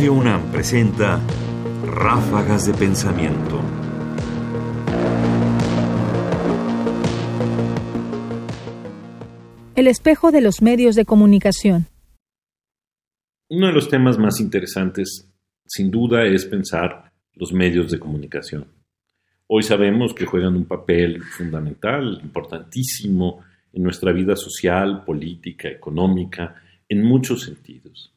Radio UNAM presenta Ráfagas de Pensamiento. El espejo de los medios de comunicación. Uno de los temas más interesantes, sin duda, es pensar los medios de comunicación. Hoy sabemos que juegan un papel fundamental, importantísimo en nuestra vida social, política, económica, en muchos sentidos.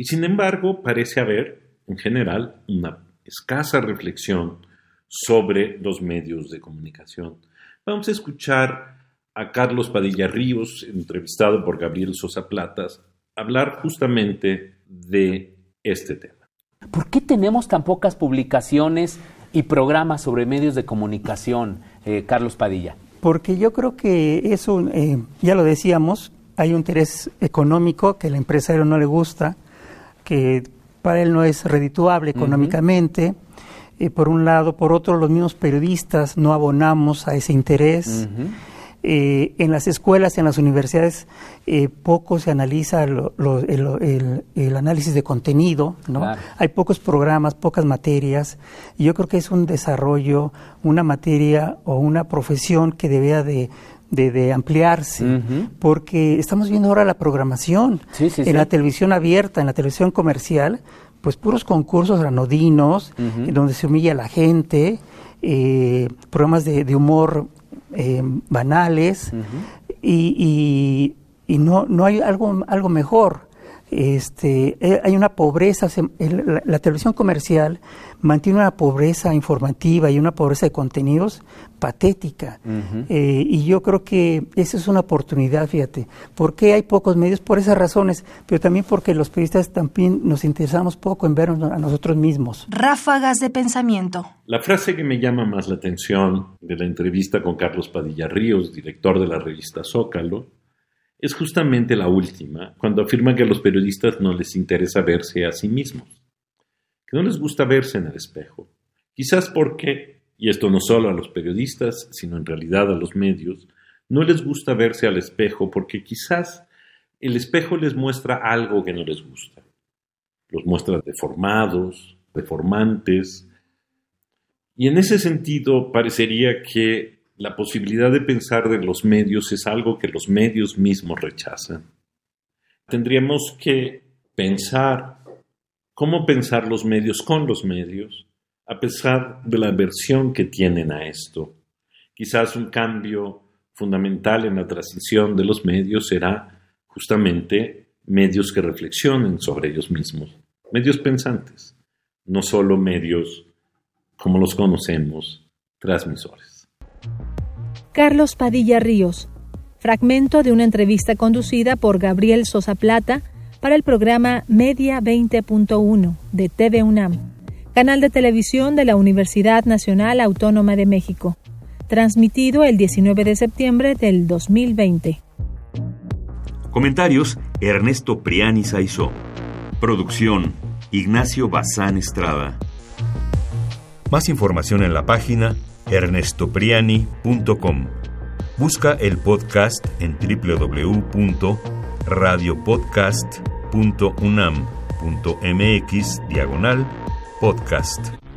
Y sin embargo, parece haber, en general, una escasa reflexión sobre los medios de comunicación. Vamos a escuchar a Carlos Padilla Ríos, entrevistado por Gabriel Sosa Platas, hablar justamente de este tema. ¿Por qué tenemos tan pocas publicaciones y programas sobre medios de comunicación, eh, Carlos Padilla? Porque yo creo que eso, eh, ya lo decíamos, hay un interés económico que al empresario no le gusta, que para él no es redituable económicamente. Eh, por un lado, por otro, los mismos periodistas no abonamos a ese interés. Eh, en las escuelas, en las universidades, eh, poco se analiza el, análisis de contenido, ¿no? Hay pocos programas, pocas materias, y yo creo que es un desarrollo, una materia o una profesión que debía de, ampliarse, porque estamos viendo ahora la programación en la televisión abierta, en la televisión comercial, pues puros concursos granodinos, donde se humilla a la gente, eh, programas de, de humor eh, banales y, y, no, no hay algo, algo mejor. Este, eh, hay una pobreza, la, televisión comercial mantiene una pobreza informativa y una pobreza de contenidos patética. Eh, y yo creo que esa es una oportunidad, fíjate. ¿Por qué hay pocos medios? Por esas razones, pero también porque los periodistas también nos interesamos poco en vernos a nosotros mismos. Ráfagas de pensamiento. La frase que me llama más la atención de la entrevista con Carlos Padilla Ríos, director de la revista Zócalo, es justamente la última, cuando afirma que a los periodistas no les interesa verse a sí mismos, que no les gusta verse en el espejo. Quizás porque, y esto no solo a los periodistas, sino en realidad a los medios, no les gusta verse al espejo porque quizás el espejo les muestra algo que no les gusta. Los muestra deformados, deformantes, y en ese sentido parecería que la posibilidad de pensar de los medios es algo que los medios mismos rechazan. Tendríamos que pensar cómo pensar los medios con los medios, a pesar de la aversión que tienen a esto. Quizás un cambio fundamental en la transición de los medios será justamente medios que reflexionen sobre ellos mismos, medios pensantes, no solo medios como los conocemos, transmisores. Carlos Padilla Ríos, fragmento de una entrevista conducida por Gabriel Sosa Plata para el programa Media 20.1 de TV UNAM, canal de televisión de la Universidad Nacional Autónoma de México, transmitido el 19 de septiembre del 2020. Comentarios: Ernesto Priani Saizó. Producción: Ignacio Bazán Estrada. Más información en la página ernestopriani.com. Busca el podcast en www.radiopodcast.unam.mx diagonal podcast.